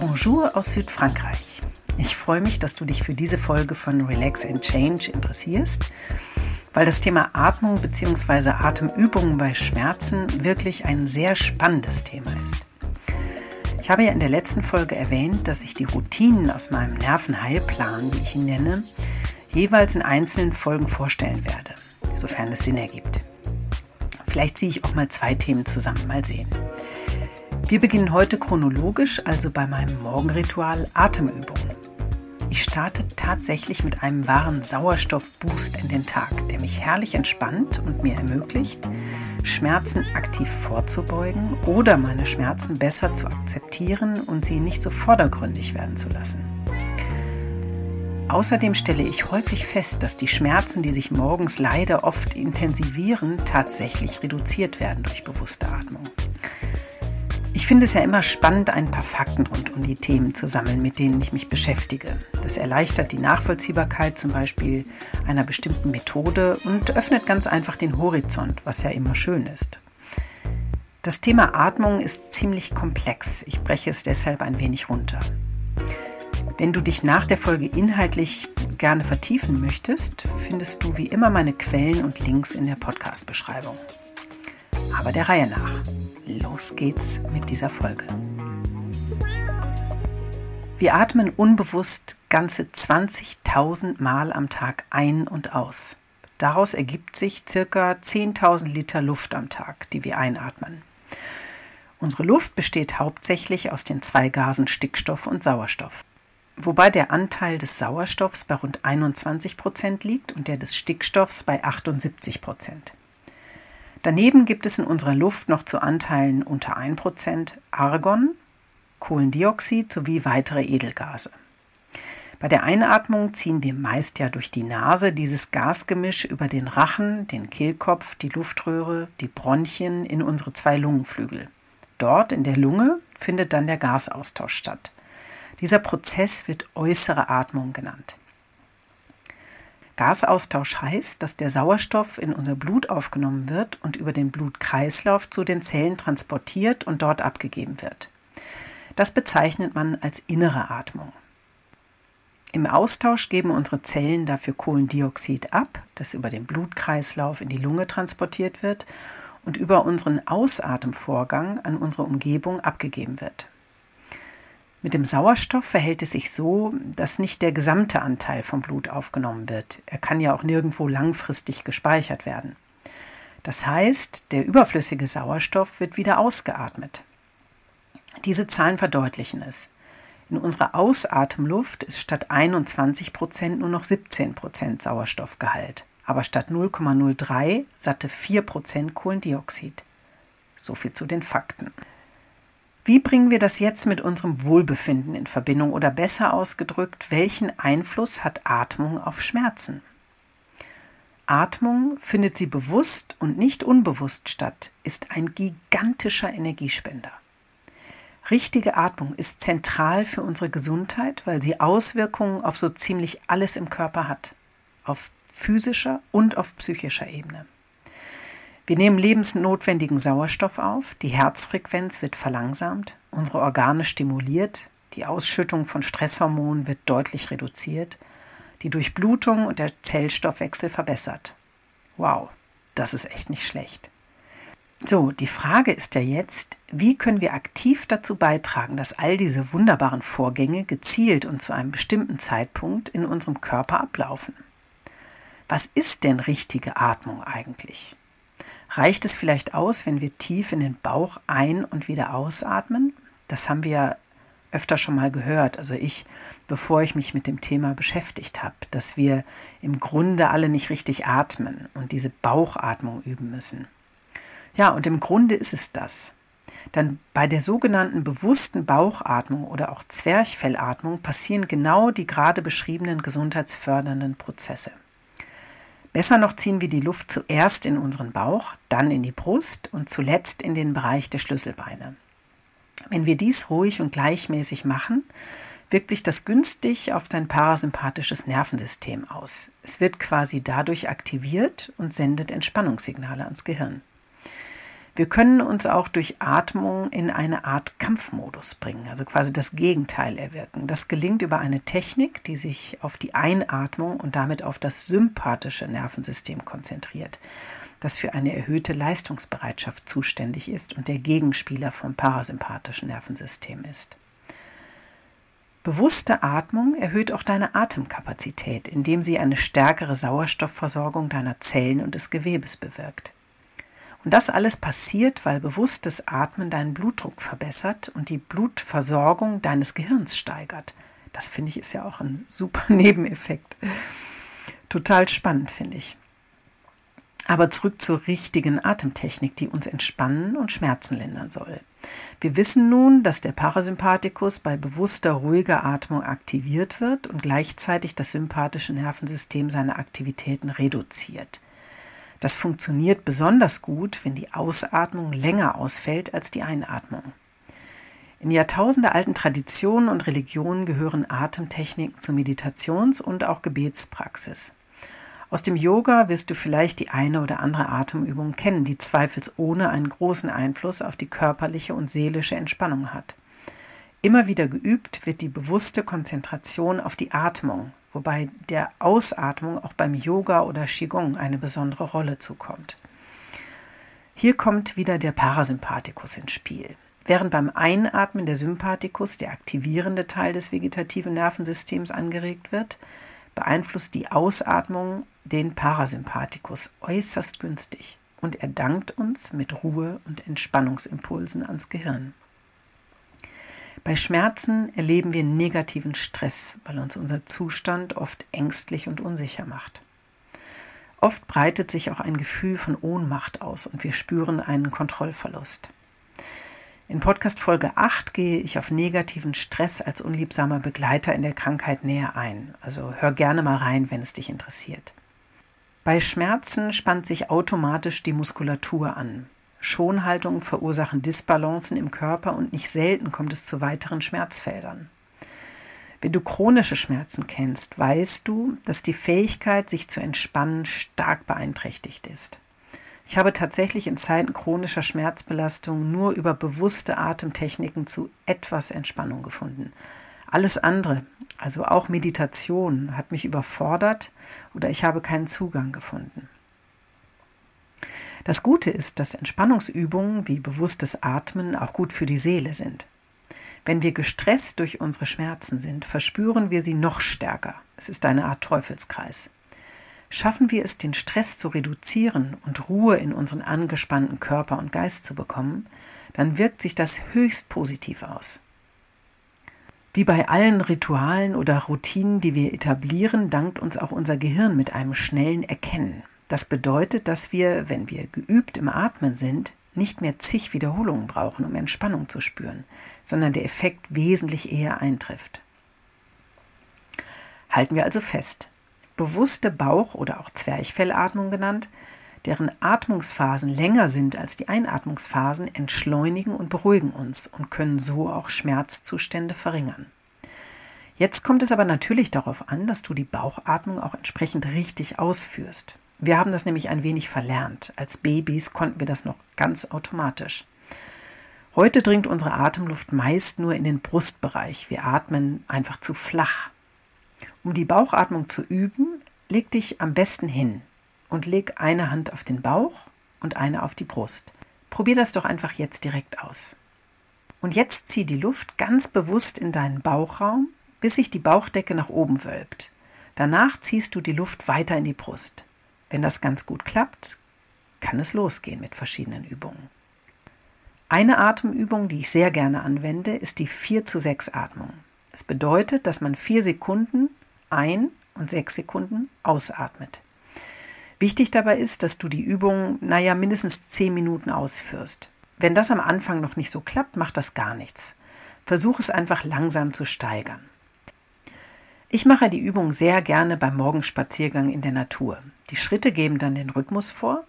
Bonjour aus Südfrankreich. Ich freue mich, dass du dich für diese Folge von Relax and Change interessierst, weil das Thema Atmung bzw. Atemübungen bei Schmerzen wirklich ein sehr spannendes Thema ist. Ich habe ja in der letzten Folge erwähnt, dass ich die Routinen aus meinem Nervenheilplan, wie ich ihn nenne, jeweils in einzelnen Folgen vorstellen werde, sofern es Sinn ergibt. Vielleicht ziehe ich auch mal zwei Themen zusammen, mal sehen. Wir beginnen heute chronologisch, also bei meinem Morgenritual Atemübungen. Ich starte tatsächlich mit einem wahren Sauerstoffboost in den Tag, der mich herrlich entspannt und mir ermöglicht, Schmerzen aktiv vorzubeugen oder meine Schmerzen besser zu akzeptieren und sie nicht so vordergründig werden zu lassen. Außerdem stelle ich häufig fest, dass die Schmerzen, die sich morgens leider oft intensivieren, tatsächlich reduziert werden durch bewusste Atmung. Ich finde es ja immer spannend, ein paar Fakten rund um die Themen zu sammeln, mit denen ich mich beschäftige. Das erleichtert die Nachvollziehbarkeit zum Beispiel einer bestimmten Methode und öffnet ganz einfach den Horizont, was ja immer schön ist. Das Thema Atmung ist ziemlich komplex. Ich breche es deshalb ein wenig runter. Wenn du dich nach der Folge inhaltlich gerne vertiefen möchtest, findest du wie immer meine Quellen und Links in der Podcast-Beschreibung. Aber der Reihe nach. Los geht's mit dieser Folge. Wir atmen unbewusst ganze 20.000 Mal am Tag ein und aus. Daraus ergibt sich circa 10.000 Liter Luft am Tag, die wir einatmen. Unsere Luft besteht hauptsächlich aus den zwei Gasen Stickstoff und Sauerstoff. Wobei der Anteil des Sauerstoffs bei rund 21 Prozent liegt und der des Stickstoffs bei 78 Prozent. Daneben gibt es in unserer Luft noch zu Anteilen unter 1% Argon, Kohlendioxid sowie weitere Edelgase. Bei der Einatmung ziehen wir meist ja durch die Nase dieses Gasgemisch über den Rachen, den Kehlkopf, die Luftröhre, die Bronchien in unsere zwei Lungenflügel. Dort in der Lunge findet dann der Gasaustausch statt. Dieser Prozess wird äußere Atmung genannt. Gasaustausch heißt, dass der Sauerstoff in unser Blut aufgenommen wird und über den Blutkreislauf zu den Zellen transportiert und dort abgegeben wird. Das bezeichnet man als innere Atmung. Im Austausch geben unsere Zellen dafür Kohlendioxid ab, das über den Blutkreislauf in die Lunge transportiert wird und über unseren Ausatemvorgang an unsere Umgebung abgegeben wird. Mit dem Sauerstoff verhält es sich so, dass nicht der gesamte Anteil vom Blut aufgenommen wird. Er kann ja auch nirgendwo langfristig gespeichert werden. Das heißt, der überflüssige Sauerstoff wird wieder ausgeatmet. Diese Zahlen verdeutlichen es. In unserer Ausatemluft ist statt 21 Prozent nur noch 17 Prozent Sauerstoffgehalt, aber statt 0,03 satte 4 Prozent Kohlendioxid. So viel zu den Fakten. Wie bringen wir das jetzt mit unserem Wohlbefinden in Verbindung oder besser ausgedrückt, welchen Einfluss hat Atmung auf Schmerzen? Atmung, findet sie bewusst und nicht unbewusst statt, ist ein gigantischer Energiespender. Richtige Atmung ist zentral für unsere Gesundheit, weil sie Auswirkungen auf so ziemlich alles im Körper hat, auf physischer und auf psychischer Ebene. Wir nehmen lebensnotwendigen Sauerstoff auf, die Herzfrequenz wird verlangsamt, unsere Organe stimuliert, die Ausschüttung von Stresshormonen wird deutlich reduziert, die Durchblutung und der Zellstoffwechsel verbessert. Wow, das ist echt nicht schlecht. So, die Frage ist ja jetzt, wie können wir aktiv dazu beitragen, dass all diese wunderbaren Vorgänge gezielt und zu einem bestimmten Zeitpunkt in unserem Körper ablaufen? Was ist denn richtige Atmung eigentlich? Reicht es vielleicht aus, wenn wir tief in den Bauch ein- und wieder ausatmen? Das haben wir öfter schon mal gehört, also ich, bevor ich mich mit dem Thema beschäftigt habe, dass wir im Grunde alle nicht richtig atmen und diese Bauchatmung üben müssen. Ja, und im Grunde ist es das. Dann bei der sogenannten bewussten Bauchatmung oder auch Zwerchfellatmung passieren genau die gerade beschriebenen gesundheitsfördernden Prozesse. Besser noch ziehen wir die Luft zuerst in unseren Bauch, dann in die Brust und zuletzt in den Bereich der Schlüsselbeine. Wenn wir dies ruhig und gleichmäßig machen, wirkt sich das günstig auf dein parasympathisches Nervensystem aus. Es wird quasi dadurch aktiviert und sendet Entspannungssignale ans Gehirn. Wir können uns auch durch Atmung in eine Art Kampfmodus bringen, also quasi das Gegenteil erwirken. Das gelingt über eine Technik, die sich auf die Einatmung und damit auf das sympathische Nervensystem konzentriert, das für eine erhöhte Leistungsbereitschaft zuständig ist und der Gegenspieler vom parasympathischen Nervensystem ist. Bewusste Atmung erhöht auch deine Atemkapazität, indem sie eine stärkere Sauerstoffversorgung deiner Zellen und des Gewebes bewirkt. Und das alles passiert, weil bewusstes Atmen deinen Blutdruck verbessert und die Blutversorgung deines Gehirns steigert. Das finde ich ist ja auch ein super Nebeneffekt. Total spannend, finde ich. Aber zurück zur richtigen Atemtechnik, die uns entspannen und Schmerzen lindern soll. Wir wissen nun, dass der Parasympathikus bei bewusster, ruhiger Atmung aktiviert wird und gleichzeitig das sympathische Nervensystem seine Aktivitäten reduziert. Das funktioniert besonders gut, wenn die Ausatmung länger ausfällt als die Einatmung. In jahrtausendealten Traditionen und Religionen gehören Atemtechniken zur Meditations- und auch Gebetspraxis. Aus dem Yoga wirst du vielleicht die eine oder andere Atemübung kennen, die zweifelsohne einen großen Einfluss auf die körperliche und seelische Entspannung hat. Immer wieder geübt wird die bewusste Konzentration auf die Atmung, wobei der Ausatmung auch beim Yoga oder Qigong eine besondere Rolle zukommt. Hier kommt wieder der Parasympathikus ins Spiel. Während beim Einatmen der Sympathikus, der aktivierende Teil des vegetativen Nervensystems, angeregt wird, beeinflusst die Ausatmung den Parasympathikus äußerst günstig und er dankt uns mit Ruhe und Entspannungsimpulsen ans Gehirn. Bei Schmerzen erleben wir negativen Stress, weil uns unser Zustand oft ängstlich und unsicher macht. Oft breitet sich auch ein Gefühl von Ohnmacht aus und wir spüren einen Kontrollverlust. In Podcast Folge 8 gehe ich auf negativen Stress als unliebsamer Begleiter in der Krankheit näher ein. Also hör gerne mal rein, wenn es dich interessiert. Bei Schmerzen spannt sich automatisch die Muskulatur an. Schonhaltungen verursachen Disbalancen im Körper und nicht selten kommt es zu weiteren Schmerzfeldern. Wenn du chronische Schmerzen kennst, weißt du, dass die Fähigkeit, sich zu entspannen, stark beeinträchtigt ist. Ich habe tatsächlich in Zeiten chronischer Schmerzbelastung nur über bewusste Atemtechniken zu etwas Entspannung gefunden. Alles andere, also auch Meditation, hat mich überfordert oder ich habe keinen Zugang gefunden. Das Gute ist, dass Entspannungsübungen wie bewusstes Atmen auch gut für die Seele sind. Wenn wir gestresst durch unsere Schmerzen sind, verspüren wir sie noch stärker. Es ist eine Art Teufelskreis. Schaffen wir es, den Stress zu reduzieren und Ruhe in unseren angespannten Körper und Geist zu bekommen, dann wirkt sich das höchst positiv aus. Wie bei allen Ritualen oder Routinen, die wir etablieren, dankt uns auch unser Gehirn mit einem schnellen Erkennen. Das bedeutet, dass wir, wenn wir geübt im Atmen sind, nicht mehr zig Wiederholungen brauchen, um Entspannung zu spüren, sondern der Effekt wesentlich eher eintrifft. Halten wir also fest. Bewusste Bauch- oder auch Zwerchfellatmung genannt, deren Atmungsphasen länger sind als die Einatmungsphasen, entschleunigen und beruhigen uns und können so auch Schmerzzustände verringern. Jetzt kommt es aber natürlich darauf an, dass du die Bauchatmung auch entsprechend richtig ausführst. Wir haben das nämlich ein wenig verlernt. Als Babys konnten wir das noch ganz automatisch. Heute dringt unsere Atemluft meist nur in den Brustbereich. Wir atmen einfach zu flach. Um die Bauchatmung zu üben, leg dich am besten hin, und leg eine Hand auf den Bauch und eine auf die Brust. Probier das doch einfach jetzt direkt aus. Und jetzt zieh die Luft ganz bewusst in deinen Bauchraum, bis sich die Bauchdecke nach oben wölbt. Danach ziehst du die Luft weiter in die Brust. Wenn das ganz gut klappt, kann es losgehen mit verschiedenen Übungen. Eine Atemübung, die ich sehr gerne anwende, ist die 4 zu 6 Atmung. Es bedeutet, dass man 4 Sekunden ein- und 6 Sekunden ausatmet. Wichtig dabei ist, dass du die Übung, naja, mindestens zehn Minuten ausführst. Wenn das am Anfang noch nicht so klappt, macht das gar nichts. Versuch es einfach langsam zu steigern. Ich mache die Übung sehr gerne beim Morgenspaziergang in der Natur. Die Schritte geben dann den Rhythmus vor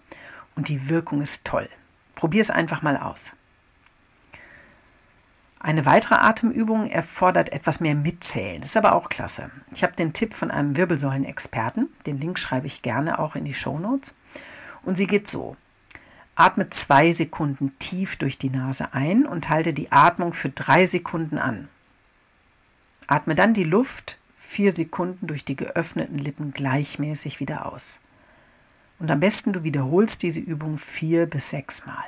und die Wirkung ist toll. Probier es einfach mal aus. Eine weitere Atemübung erfordert etwas mehr Mitzählen. Das ist aber auch klasse. Ich habe den Tipp von einem Wirbelsäulenexperten. Den Link schreibe ich gerne auch in die Show Notes. Und sie geht so. Atme zwei Sekunden tief durch die Nase ein und halte die Atmung für drei Sekunden an. Atme dann die Luft vier Sekunden durch die geöffneten Lippen gleichmäßig wieder aus. Und am besten du wiederholst diese Übung vier bis sechs Mal.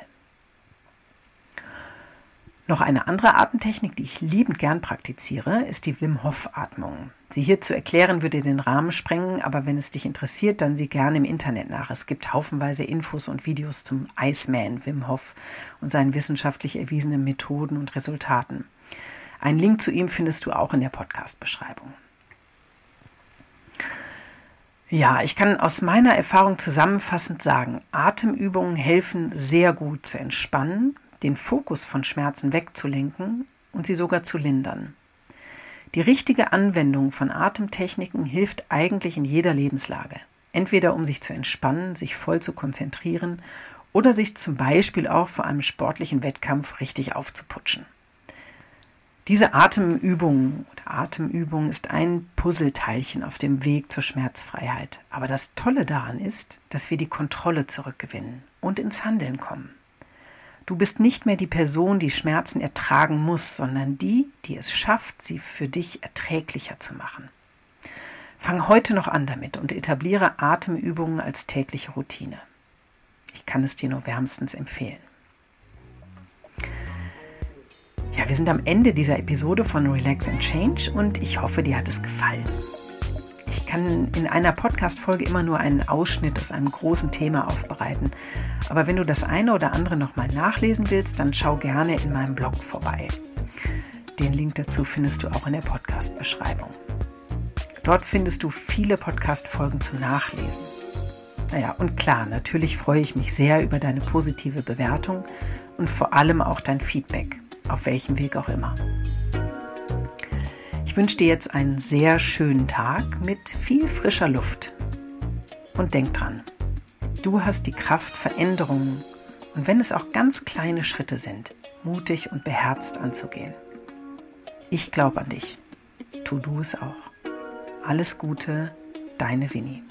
Noch eine andere Atemtechnik, die ich liebend gern praktiziere, ist die Wim Hof Atmung. Sie hier zu erklären würde den Rahmen sprengen, aber wenn es dich interessiert, dann sieh gerne im Internet nach. Es gibt haufenweise Infos und Videos zum Iceman Wim Hof und seinen wissenschaftlich erwiesenen Methoden und Resultaten. Einen Link zu ihm findest du auch in der Podcast-Beschreibung. Ja, ich kann aus meiner Erfahrung zusammenfassend sagen, Atemübungen helfen sehr gut zu entspannen, den Fokus von Schmerzen wegzulenken und sie sogar zu lindern. Die richtige Anwendung von Atemtechniken hilft eigentlich in jeder Lebenslage. Entweder um sich zu entspannen, sich voll zu konzentrieren oder sich zum Beispiel auch vor einem sportlichen Wettkampf richtig aufzuputschen. Diese Atemübung oder Atemübung ist ein Puzzleteilchen auf dem Weg zur Schmerzfreiheit. Aber das Tolle daran ist, dass wir die Kontrolle zurückgewinnen und ins Handeln kommen. Du bist nicht mehr die Person, die Schmerzen ertragen muss, sondern die, die es schafft, sie für dich erträglicher zu machen. Fang heute noch an damit und etabliere Atemübungen als tägliche Routine. Ich kann es dir nur wärmstens empfehlen. Wir sind am Ende dieser Episode von Relax and Change und ich hoffe, dir hat es gefallen. Ich kann in einer Podcast-Folge immer nur einen Ausschnitt aus einem großen Thema aufbereiten. Aber wenn du das eine oder andere nochmal nachlesen willst, dann schau gerne in meinem Blog vorbei. Den Link dazu findest du auch in der Podcast-Beschreibung. Dort findest du viele Podcast-Folgen zum Nachlesen. Naja, und klar, natürlich freue ich mich sehr über deine positive Bewertung und vor allem auch dein Feedback, auf welchem Weg auch immer. Ich wünsche dir jetzt einen sehr schönen Tag mit viel frischer Luft. Und denk dran, du hast die Kraft, Veränderungen und wenn es auch ganz kleine Schritte sind, mutig und beherzt anzugehen. Ich glaube an dich. Tu du es auch. Alles Gute, deine Winnie.